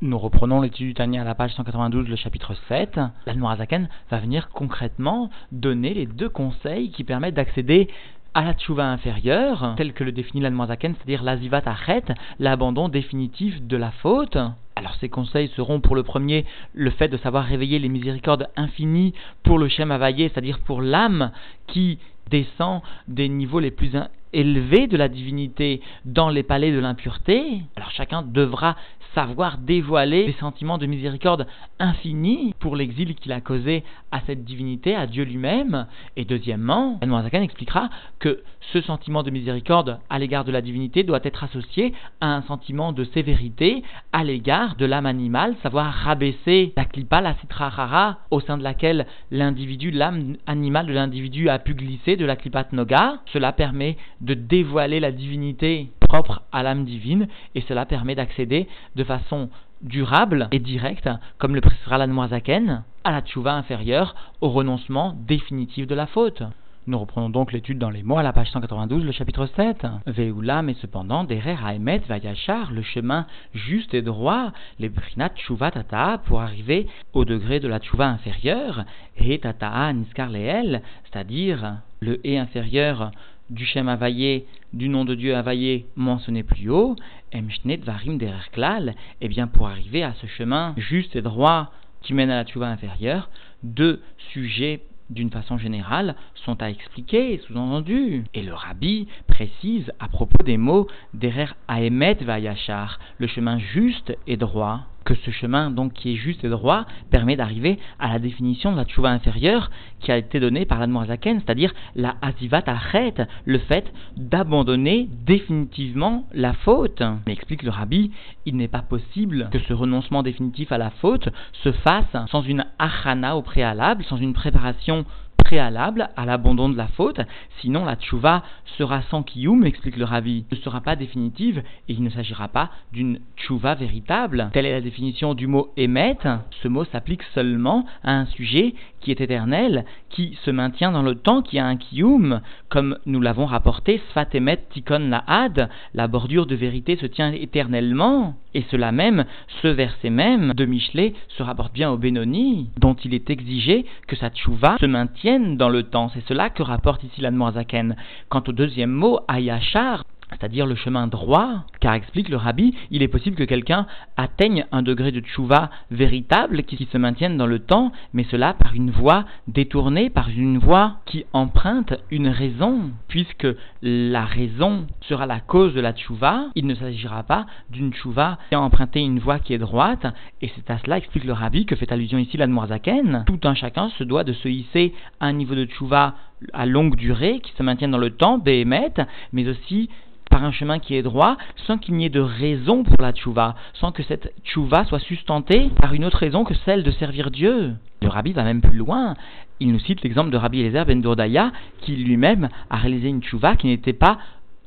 Nous reprenons l'étude du Tania à la page 192, le chapitre 7. L'Admorazaken va venir concrètement donner les deux conseils qui permettent d'accéder à la tchouva inférieure, tel que le définit l'Admorazaken, c'est-à-dire l'azivat achet, l'abandon définitif de la faute. Alors ces conseils seront pour le premier le fait de savoir réveiller les miséricordes infinies pour le Shem Availlé, c'est-à-dire pour l'âme qui descend des niveaux les plus élevés de la divinité dans les palais de l'impureté. Alors chacun devra savoir dévoiler les sentiments de miséricorde infinis pour l'exil qu'il a causé à cette divinité, à Dieu lui-même. Et deuxièmement, Zakan expliquera que ce sentiment de miséricorde à l'égard de la divinité doit être associé à un sentiment de sévérité à l'égard de l'âme animale, savoir rabaisser la klipa, la citrahara, au sein de laquelle l'individu, l'âme animale de l'individu a pu glisser de la klipat noga. Cela permet de dévoiler la divinité propre à l'âme divine et cela permet d'accéder de façon durable et directe, comme le précisera la Noazaken, à la tchouva inférieure, au renoncement définitif de la faute. Nous reprenons donc l'étude dans les mots à la page 192, le chapitre 7. Veoula, mais cependant, derer Haemet Vayachar, le chemin juste et droit, les brinat tchouva tata, pour arriver au degré de la tchouva inférieure, et tata niskar c'est-à-dire le et inférieur du Shem Availlé, du nom de Dieu Availlé mentionné plus haut, Emshnet Varim Dererklal, eh bien pour arriver à ce chemin juste et droit qui mène à la Tchouva inférieure, deux sujets d'une façon générale, sont à expliquer, sous-entendu. Et le rabbi précise à propos des mots Derer Aemet Vayachar, le chemin juste et droit que ce chemin, donc qui est juste et droit, permet d'arriver à la définition de la tchouva inférieure qui a été donnée par l'Admorazaken, c'est-à-dire la azivat achet, le fait d'abandonner définitivement la faute. Mais explique le rabbi, il n'est pas possible que ce renoncement définitif à la faute se fasse sans une achana au préalable, sans une préparation préalable à l'abandon de la faute, sinon la tchouva sera sans kiyum, explique le ravi, ne sera pas définitive et il ne s'agira pas d'une tchouva véritable. Telle est la définition du mot émet. Ce mot s'applique seulement à un sujet qui est éternel, qui se maintient dans le temps, qui a un kiyum, comme nous l'avons rapporté, sfat emet tikon had, la bordure de vérité se tient éternellement. Et cela même, ce verset même de Michelet se rapporte bien au Benoni, dont il est exigé que sa tchouva se maintienne dans le temps. C'est cela que rapporte ici l'Admoazaken. Quant au deuxième mot, ayachar, c'est-à-dire le chemin droit, car explique le rabbi, il est possible que quelqu'un atteigne un degré de tchouva véritable qui, se maintienne dans le temps, mais cela par une voie détournée, par une voie qui emprunte une raison, puisque la raison sera la cause de la tchouva, il ne s'agira pas d'une tchouva qui a emprunté une voie qui est droite, et c'est à cela, explique le rabbi, que fait allusion ici l'Admoazaken. Tout un chacun se doit de se hisser à un niveau de tchouva à longue durée, qui se maintienne dans le temps, béhémet, mais aussi par un chemin qui est droit, sans qu'il n'y ait de raison pour la tchouva, sans que cette tchouva soit sustentée par une autre raison que celle de servir Dieu. Le rabbi va même plus loin. Il nous cite l'exemple de Rabbi Eliezer ben Dourdaya, qui lui-même a réalisé une tchouva qui n'était pas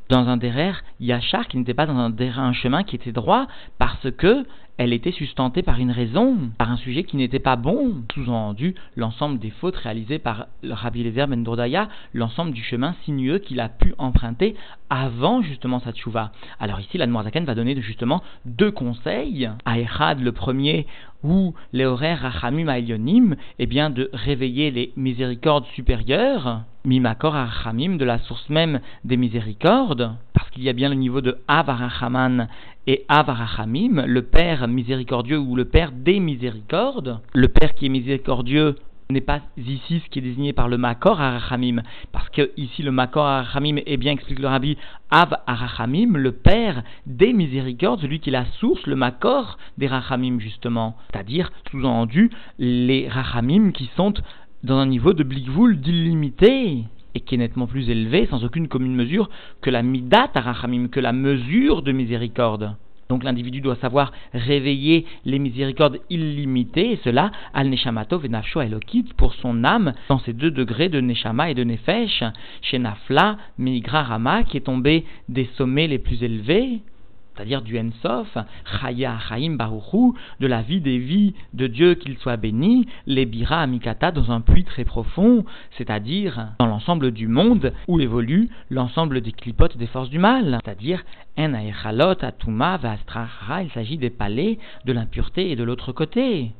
dans un derrière yachar, qui n'était pas dans un derrière un chemin qui était droit, parce que elle était sustentée par une raison, par un sujet qui n'était pas bon. Sous-entendu, l'ensemble des fautes réalisées par Rabbi Lezer Ben Dourdaya, l'ensemble du chemin sinueux qu'il a pu emprunter avant justement sa tchouva. Alors ici, la Zaken va donner justement deux conseils. À Echad, le premier, ou les horaires Rachamim Ailyonim, eh bien de réveiller les miséricordes supérieures, Mimakor Rachamim, de la source même des miséricordes, parce qu'il y a bien le niveau de Avarachaman et Avarachamim, le Père miséricordieux ou le Père des miséricordes. Le Père qui est miséricordieux n'est pas ici ce qui est désigné par le Makor Arachamim, parce que ici le Makor Arachamim est bien, explique le Rabbi, Av Arachamim, le Père des miséricordes, celui qui est la source, le Makor des Rachamim justement, c'est-à-dire, sous-entendu, les Rachamim qui sont dans un niveau de Blikvoul d'illimité et qui est nettement plus élevé, sans aucune commune mesure, que la midat arachamim, que la mesure de miséricorde. Donc l'individu doit savoir réveiller les miséricordes illimitées, et cela al neshamato venafsho elokit pour son âme dans ces deux degrés de neshama et de nefesh, chez Nafla, Migra Rama, qui est tombé des sommets les plus élevés, c'est-à-dire du Ensof, Chaya Chaim Baruchu, de la vie des vies de Dieu qu'il soit béni, les Bira Amikata dans un puits très profond, c'est-à-dire dans l'ensemble du monde où évolue l'ensemble des clipotes des forces du mal, c'est-à-dire En Aechalot, Atuma, Vastrachara, il s'agit des palais de l'impureté et de l'autre côté.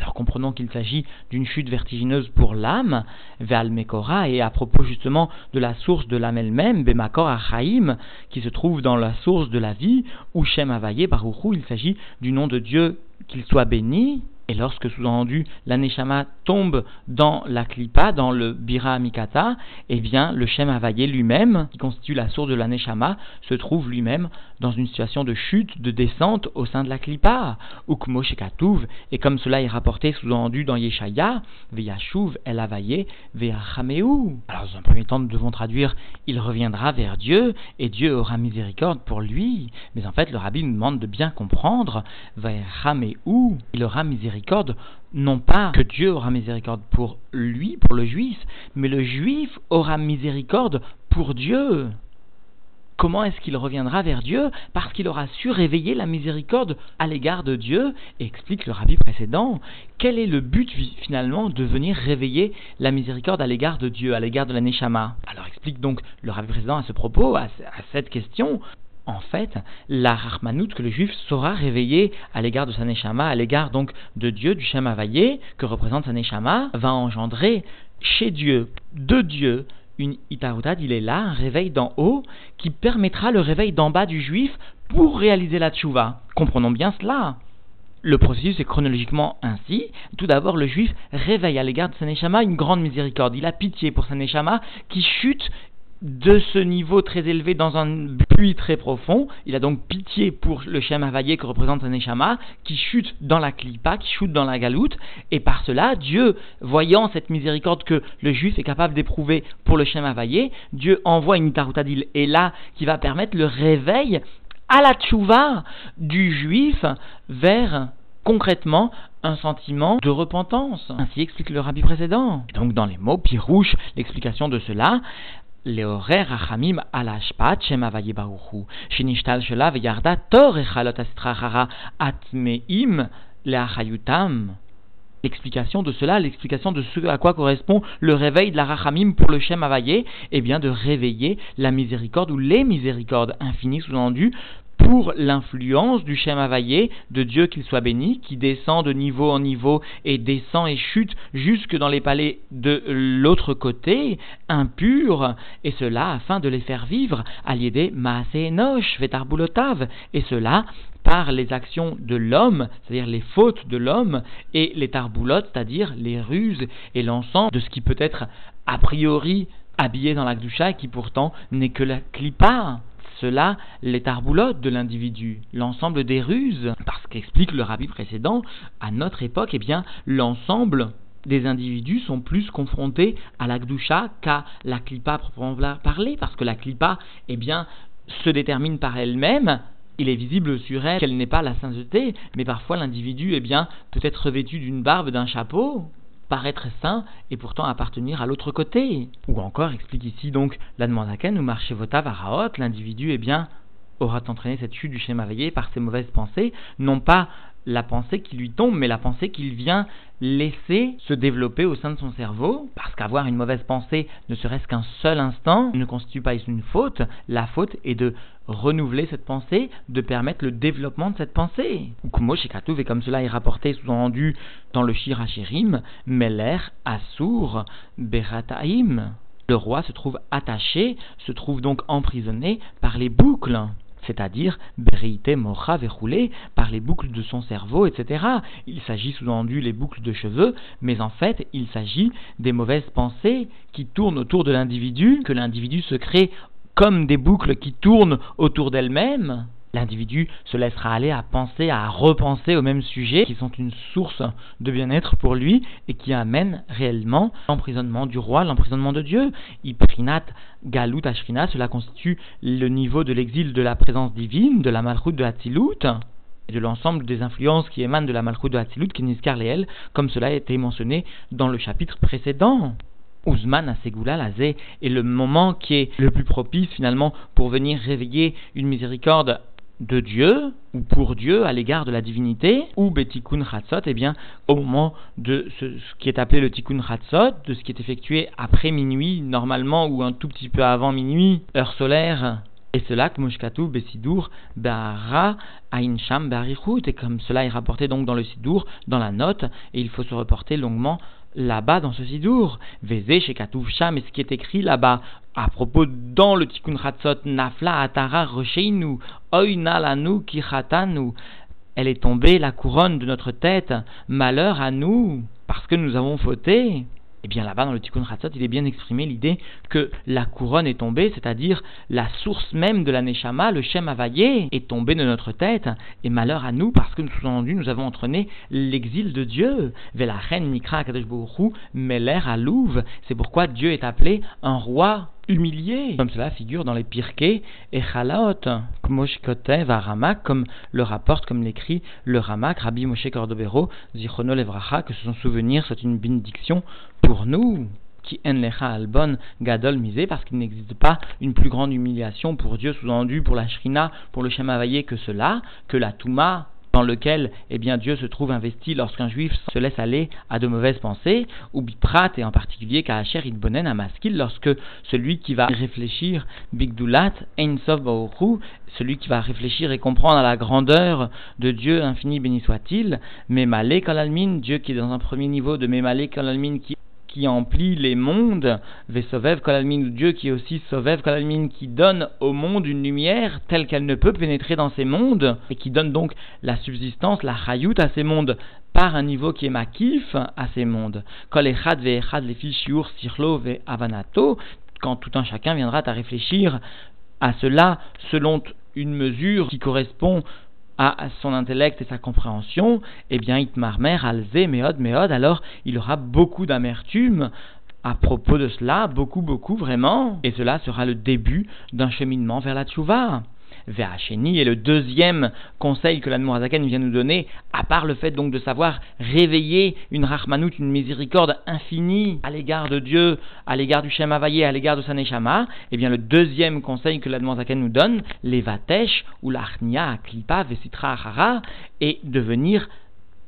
Alors comprenons qu'il s'agit d'une chute vertigineuse pour l'âme, et à propos justement de la source de l'âme elle-même, Bemakor Achaim, qui se trouve dans la source de la vie, ou Shem Avaye Baruchu, il s'agit du nom de Dieu qu'il soit béni, et lorsque, sous-entendu, l'aneshama tombe dans la klipa, dans le bira mikata, eh bien, le shem havayé lui-même, qui constitue la source de l'aneshama, se trouve lui-même dans une situation de chute, de descente au sein de la klipa. Ukmo shekatuv, et comme cela est rapporté, sous-entendu, dans Yeshaya, veyashuv el havayé, veyachameu. Alors, dans un premier temps, nous devons traduire, il reviendra vers Dieu, et Dieu aura miséricorde pour lui. Mais en fait, le rabbi nous demande de bien comprendre, veyachameu, il aura miséricorde non pas que Dieu aura miséricorde pour lui, pour le juif, mais le juif aura miséricorde pour Dieu. Comment est-ce qu'il reviendra vers Dieu Parce qu'il aura su réveiller la miséricorde à l'égard de Dieu, explique le rabbi précédent, quel est le but finalement de venir réveiller la miséricorde à l'égard de Dieu, à l'égard de la Neshama? Alors explique donc le rabbi précédent à ce propos, à cette question, en fait, la Rahmanout que le juif saura réveiller à l'égard de sa Neshama, à l'égard donc de Dieu, du Shem Havayé, que représente sa Neshama, va engendrer chez Dieu, de Dieu, une il est là, un réveil d'en haut, qui permettra le réveil d'en bas du juif pour réaliser la tchouva. Comprenons bien cela. Le processus est chronologiquement ainsi. Tout d'abord, le juif réveille à l'égard de sa Neshama une grande miséricorde. Il a pitié pour sa Neshama qui chute de ce niveau très élevé dans un puits très profond. Il a donc pitié pour le Shem Havaye que représente un Neshama, qui chute dans la Klipa, qui chute dans la galoute, et par cela, Dieu, voyant cette miséricorde que le juif est capable d'éprouver pour le Shem Havaye, Dieu envoie une Tarutadil et là, qui va permettre le réveil à la tchouva du juif vers concrètement un sentiment de repentance. Ainsi explique le rabbi précédent. Et donc dans les mots pirouche, l'explication de cela, לעורר רחמים על השפעת שם הוויה ברוך הוא, שנשתל שלה וירדה תור החלות הסטרחרה הטמאים להחיותם. L'explication de cela, l'explication de ce à quoi correspond le réveil de la Rachamim pour le Shem Havayé, eh bien de réveiller la miséricorde ou les miséricordes infinies sous-entendues pour l'influence du Shem Havayé, de Dieu qu'il soit béni, qui descend de niveau en niveau et descend et chute jusque dans les palais de l'autre côté, impurs, et cela afin de les faire vivre à l'idée Maase Enosh, Vetarbulotav, et cela par les actions de l'homme, c'est-à-dire les fautes de l'homme, et les tarboulotes, c'est-à-dire les ruses et l'ensemble de ce qui peut être a priori habillé dans la et qui pourtant n'est que la clipa cela les tarboulottes de l'individu, l'ensemble des ruses, parce qu'explique le rabbi précédent, à notre époque, eh bien, l'ensemble des individus sont plus confrontés à la qu'à la clipa proprement parler, parce que la clipa, eh bien, se détermine par elle-même, il est visible sur elle qu'elle n'est pas la sainteté, mais parfois l'individu, eh bien, peut être revêtu d'une barbe, d'un chapeau, paraître saint et pourtant appartenir à l'autre côté. Ou encore, explique ici donc la Ken ou marché vota varaot, l'individu, eh bien, aura entraîné cette chute du schéma veillé par ses mauvaises pensées, non pas la pensée qui lui tombe, mais la pensée qu'il vient laisser se développer au sein de son cerveau, parce qu'avoir une mauvaise pensée, ne serait-ce qu'un seul instant, ne constitue pas une faute. La faute est de renouveler cette pensée, de permettre le développement de cette pensée. Kumo et comme cela est rapporté sous-entendu dans le Shirachirim, Meler, Asur, Berataim. Le roi se trouve attaché, se trouve donc emprisonné par les boucles c'est-à-dire Bereite Mocha verroulé par les boucles de son cerveau, etc. Il s'agit sous-entendu les boucles de cheveux, mais en fait, il s'agit des mauvaises pensées qui tournent autour de l'individu, que l'individu se crée comme des boucles qui tournent autour d'elles-mêmes l'individu se laissera aller à penser, à repenser au même sujet, qui sont une source de bien-être pour lui et qui amènent réellement l'emprisonnement du roi, l'emprisonnement de Dieu. Iprinat Galut Ashrina, cela constitue le niveau de l'exil de la présence divine, de la malchoute de Hatzilut, de l'ensemble des influences qui émanent de la malchoute de Hatzilut, qui Niskar Leel, comme cela a été mentionné dans le chapitre précédent. Ouzman Asegula Lazé est le moment qui est le plus propice finalement pour venir réveiller une miséricorde de Dieu, ou pour Dieu, à l'égard de la divinité, ou Betikun Chatzot, eh bien, au moment de ce, qui est appelé le Tikkun Chatzot, de ce qui est effectué après minuit, normalement, ou un tout petit peu avant minuit, heure solaire, et cela, Kmoshkatu, Besidur, Bahara, Ainsham, Barichut, et comme cela est rapporté donc dans le Sidour, dans la note, et il faut se reporter longuement là-bas dans ce Sidour. Veze, Shekatouv Sham, et ce qui est écrit là-bas, à propos dans le Tikkun Chatzot, Nafla Atara Recheinu, Oina Lanu Kichatanu, elle est tombée, la couronne de notre tête, malheur à nous, parce que nous avons fauté. Et eh bien là-bas, dans le Tikkun Chatzot, il est bien exprimé l'idée que la couronne est tombée, c'est-à-dire la source même de la Neshama, le Shem Avayé, est tombée de notre tête. Et malheur à nous, parce que nous, sous-entendu, nous avons entraîné l'exil de Dieu. Velachen Nikra Kadesh Meler Alouv. C'est pourquoi Dieu est appelé un roi humilié, comme cela figure dans les Pirkei et Chalaot, comme le rapporte, comme l'écrit le Ramak, Rabbi Moshe Cordovero, Zichrono Levracha, que son souvenir soit une bénédiction pour nous qui en lecha albon gadol misé parce qu'il n'existe pas une plus grande humiliation pour Dieu sous-entendu pour la shrina pour le Shemavaye que cela que la touma dans lequel eh bien, Dieu se trouve investi lorsqu'un juif se laisse aller à de mauvaises pensées, ou biprat, et en particulier Kaacher Idbonen à Maskil, lorsque celui qui va réfléchir, Bigdulat, Einsov celui qui va réfléchir et comprendre à la grandeur de Dieu infini béni soit-il, Memale Kalalmin, Dieu qui est dans un premier niveau de Memale Kalalmin qui qui emplit les mondes, Vesovev Dieu qui aussi Sovev qui donne au monde une lumière telle qu'elle ne peut pénétrer dans ces mondes, et qui donne donc la subsistance, la chayout à ces mondes, par un niveau qui est makif à ces mondes. Kol echad ve'echad sirlo avanato, quand tout un chacun viendra à réfléchir à cela selon une mesure qui correspond à son intellect et sa compréhension, eh bien, Itmarmer, Alze, Meod, Meod, alors il aura beaucoup d'amertume à propos de cela, beaucoup, beaucoup, vraiment, et cela sera le début d'un cheminement vers la tchouva. Est le deuxième conseil que l'Admorazaken vient nous donner, à part le fait donc de savoir réveiller une rachmanout, une miséricorde infinie à l'égard de Dieu, à l'égard du Shem à l'égard de Saneshama, eh bien le deuxième conseil que l'Admorazaken nous donne, les vatesh ou l'achnia klipa vesitra achara, est de venir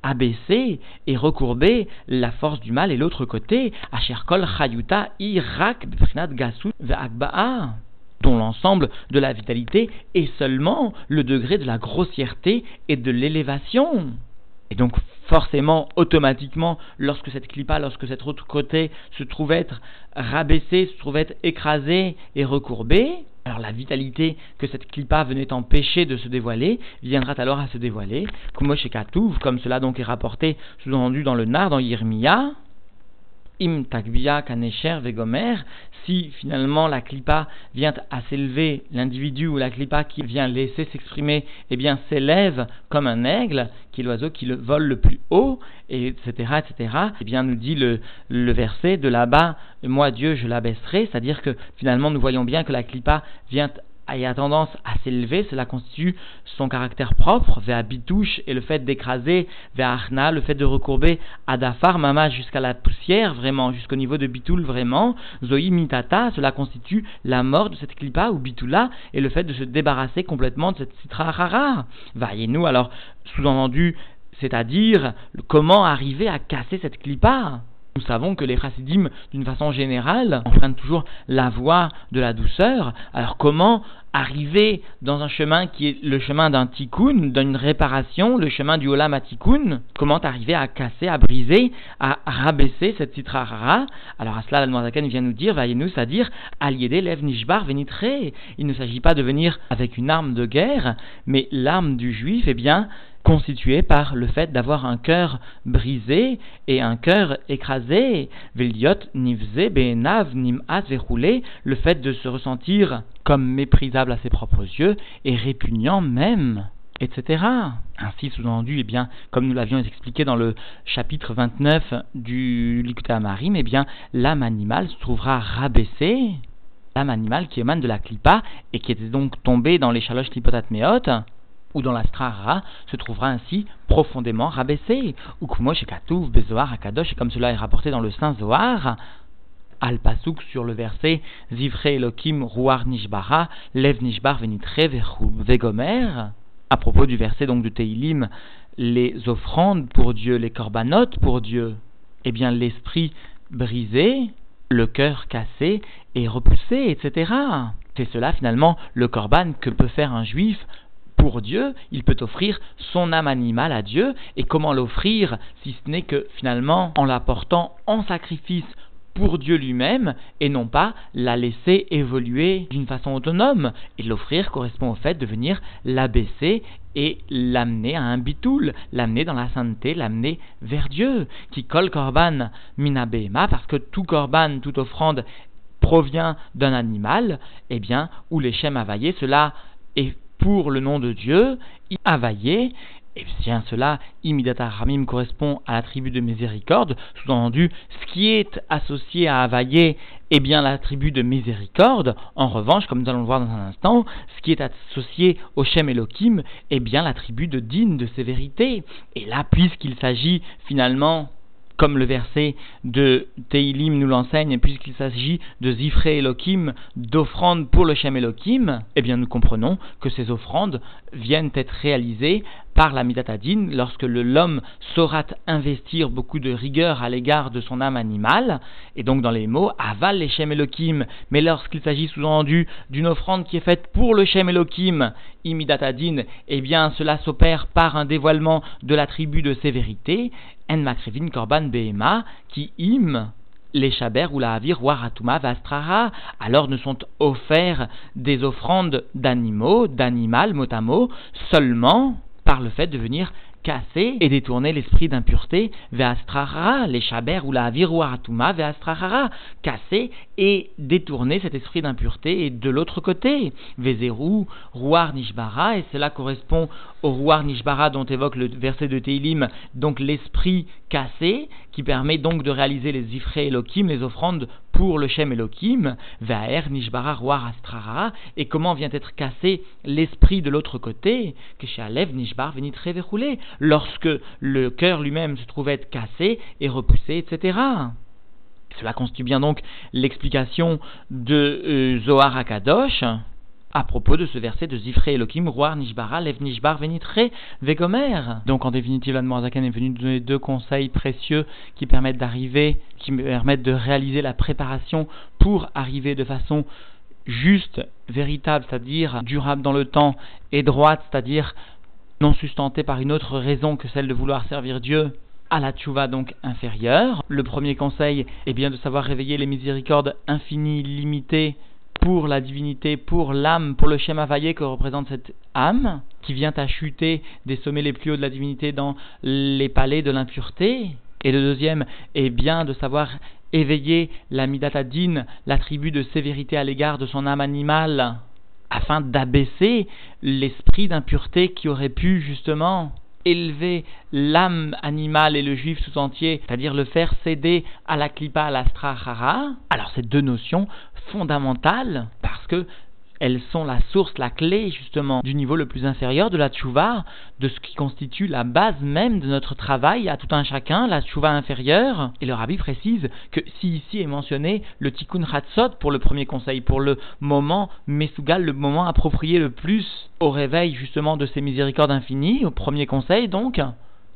abaisser et recourber la force du mal et l'autre côté, Asherkol Chayuta Irak Gasut Ve'akba'a dont l'ensemble de la vitalité est seulement le degré de la grossièreté et de l'élévation. Et donc forcément, automatiquement, lorsque cette clipa, lorsque cet autre côté se trouve être rabaissé, se trouve être écrasé et recourbé, alors la vitalité que cette clipa venait empêcher de se dévoiler viendra alors à se dévoiler, comme cela donc est rapporté sous-entendu dans le Nar, dans Yirmiya, im si finalement la clipa vient à s'élever, l'individu ou la clipa qui vient laisser s'exprimer, eh bien s'élève comme un aigle, qui est l'oiseau qui le vole le plus haut, et etc., etc., eh bien nous dit le, verset de là-bas, moi Dieu je l'abaisserai, c'est-à-dire que finalement nous voyons bien que la clipa vient a tendance à s'élever, cela constitue son caractère propre, vers bitouche et le fait d'écraser, vers arna, le fait de recourber adafar, mama jusqu'à la poussière, vraiment, jusqu'au niveau de bitoul, vraiment, zoï mitata, cela constitue la mort de cette klipa ou bitoula et le fait de se débarrasser complètement de cette citra rara. Voyez-nous alors, sous-entendu, c'est-à-dire comment arriver à casser cette clipa? Nous savons que les chassidim, d'une façon générale, empruntent toujours la voie de la douceur. Alors comment arriver dans un chemin qui est le chemin d'un tikkun, d'une réparation, le chemin du olam à tikkun Comment arriver à casser, à briser, à rabaisser cette citrara Alors à cela, la vient nous dire, nous c'est-à-dire aliéder lev nishbar. Il ne s'agit pas de venir avec une arme de guerre, mais l'arme du juif, eh bien, constitué par le fait d'avoir un cœur brisé et un cœur écrasé, Veliot nivze verroulé, le fait de se ressentir comme méprisable à ses propres yeux et répugnant même etc. Ainsi sous-entendu, eh bien, comme nous l'avions expliqué dans le chapitre 29 du Likutei Amarim, eh bien, l'âme animale se trouvera rabaissée, l'âme animale qui émane de la klipa et qui était donc tombée dans les chaloches meot ou dans la strara, se trouvera ainsi profondément rabaissé. Ou chez Katouf, Bezoar, Akadosh, et comme cela est rapporté dans le Saint Zohar, Al Pasuk sur le verset Zivre Elokim Ruar Nishbara, Lev Nishbar Venitre Vegomer. à propos du verset donc de Teilim, les offrandes pour Dieu, les corbanotes pour Dieu, eh bien l'esprit brisé, le cœur cassé et repoussé, etc. C'est cela finalement le corban que peut faire un juif pour Dieu, il peut offrir son âme animale à Dieu, et comment l'offrir si ce n'est que finalement en l'apportant en sacrifice pour Dieu lui-même et non pas la laisser évoluer d'une façon autonome. Et l'offrir correspond au fait de venir l'abaisser et l'amener à un bitoul, l'amener dans la sainteté, l'amener vers Dieu, qui colle korban minabema, parce que tout korban, toute offrande provient d'un animal, eh bien, où les shem availlés, cela est pour le nom de Dieu, availlé, et bien cela, imidata ramim correspond à la tribu de miséricorde, sous-entendu, ce qui est associé à Availlé est bien la tribu de miséricorde. En revanche, comme nous allons le voir dans un instant, ce qui est associé au Shem Elohim est bien la tribu de Din, de sévérité. Et là, puisqu'il s'agit finalement comme le verset de Teilim nous l'enseigne, puisqu'il s'agit de Zifré Elohim, d'offrandes pour le Shem Elohim, eh bien nous comprenons que ces offrandes viennent être réalisées par la Midatadine lorsque l'homme saura investir beaucoup de rigueur à l'égard de son âme animale, et donc dans les mots aval les Shem Elohim, mais lorsqu'il s'agit sous-entendu d'une offrande qui est faite pour le Shem Elohim, imidatadine, eh bien cela s'opère par un dévoilement de la tribu de sévérité, en makrivin korban behema, qui im les chaber ou la havir waratuma vastrara, alors ne sont offerts des offrandes d'animaux, d'animal mot à seulement par le fait de venir casser et détourner l'esprit d'impureté ve'astrahara, les chabers ou la viruaratuma ve'astrahara, casser et détourner cet esprit d'impureté et de l'autre côté, vezeru, ruar nishbara, et cela correspond au ruar nishbara dont évoque le verset de Teilim, donc l'esprit cassé, qui permet donc de réaliser les ifré Elohim, les offrandes pour le Shem Elohim, Vaer, Nishbara, Roar, Astrara, et comment vient être cassé l'esprit de l'autre côté, que chez Alev, Nishbar, venit très verrouler, lorsque le cœur lui-même se trouvait être cassé et repoussé, etc. Cela constitue bien donc l'explication de euh, Zohar Akadosh, à propos de ce verset de Zifré Elohim, Roar Nishbara, Lev Nishbar, Venitre, Vegomer. Donc en définitive, Zaken est venu nous donner deux conseils précieux qui permettent d'arriver, qui permettent de réaliser la préparation pour arriver de façon juste, véritable, c'est-à-dire durable dans le temps, et droite, c'est-à-dire non sustentée par une autre raison que celle de vouloir servir Dieu, à la tchouva donc inférieure. Le premier conseil est bien de savoir réveiller les miséricordes infinies, limitées, pour la divinité, pour l'âme, pour le schéma vaillé que représente cette âme, qui vient à chuter des sommets les plus hauts de la divinité dans les palais de l'impureté. Et le deuxième est bien de savoir éveiller la Midatadine, la tribu de sévérité à l'égard de son âme animale, afin d'abaisser l'esprit d'impureté qui aurait pu justement élever l'âme animale et le juif tout entier, c'est-à-dire le faire céder à la klipa, à l'astrahara. Alors ces deux notions fondamentales parce que elles sont la source, la clé justement du niveau le plus inférieur de la tchouva, de ce qui constitue la base même de notre travail à tout un chacun, la tchouva inférieure. Et le rabbi précise que si ici est mentionné le tikkun hatzot pour le premier conseil, pour le moment mesugal, le moment approprié le plus au réveil justement de ces miséricordes infinies, au premier conseil donc,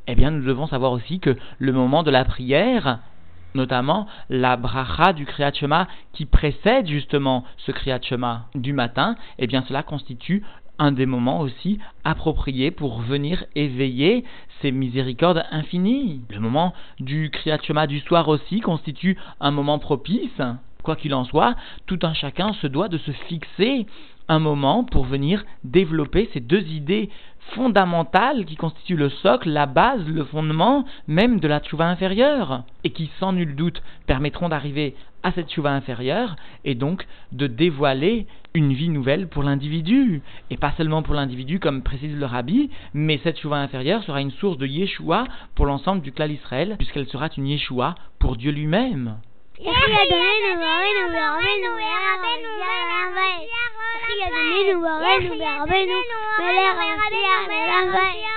eh bien nous devons savoir aussi que le moment de la prière notamment la bracha du Kriyat Shema qui précède justement ce Kriyat Shema du matin, eh bien cela constitue un des moments aussi appropriés pour venir éveiller ces miséricordes infinies. Le moment du Kriyat Shema du soir aussi constitue un moment propice. Quoi qu'il en soit, tout un chacun se doit de se fixer un moment pour venir développer ces deux idées fondamentales qui constituent le socle, la base, le fondement même de la tchouva inférieure, et qui sans nul doute permettront d'arriver à cette tchouva inférieure et donc de dévoiler une vie nouvelle pour l'individu, et pas seulement pour l'individu comme précise le rabbi, mais cette tchouva inférieure sera une source de Yeshua pour l'ensemble du clan Israël, puisqu'elle sera une Yeshua pour Dieu lui-même. García de Menú, García de Menú, García de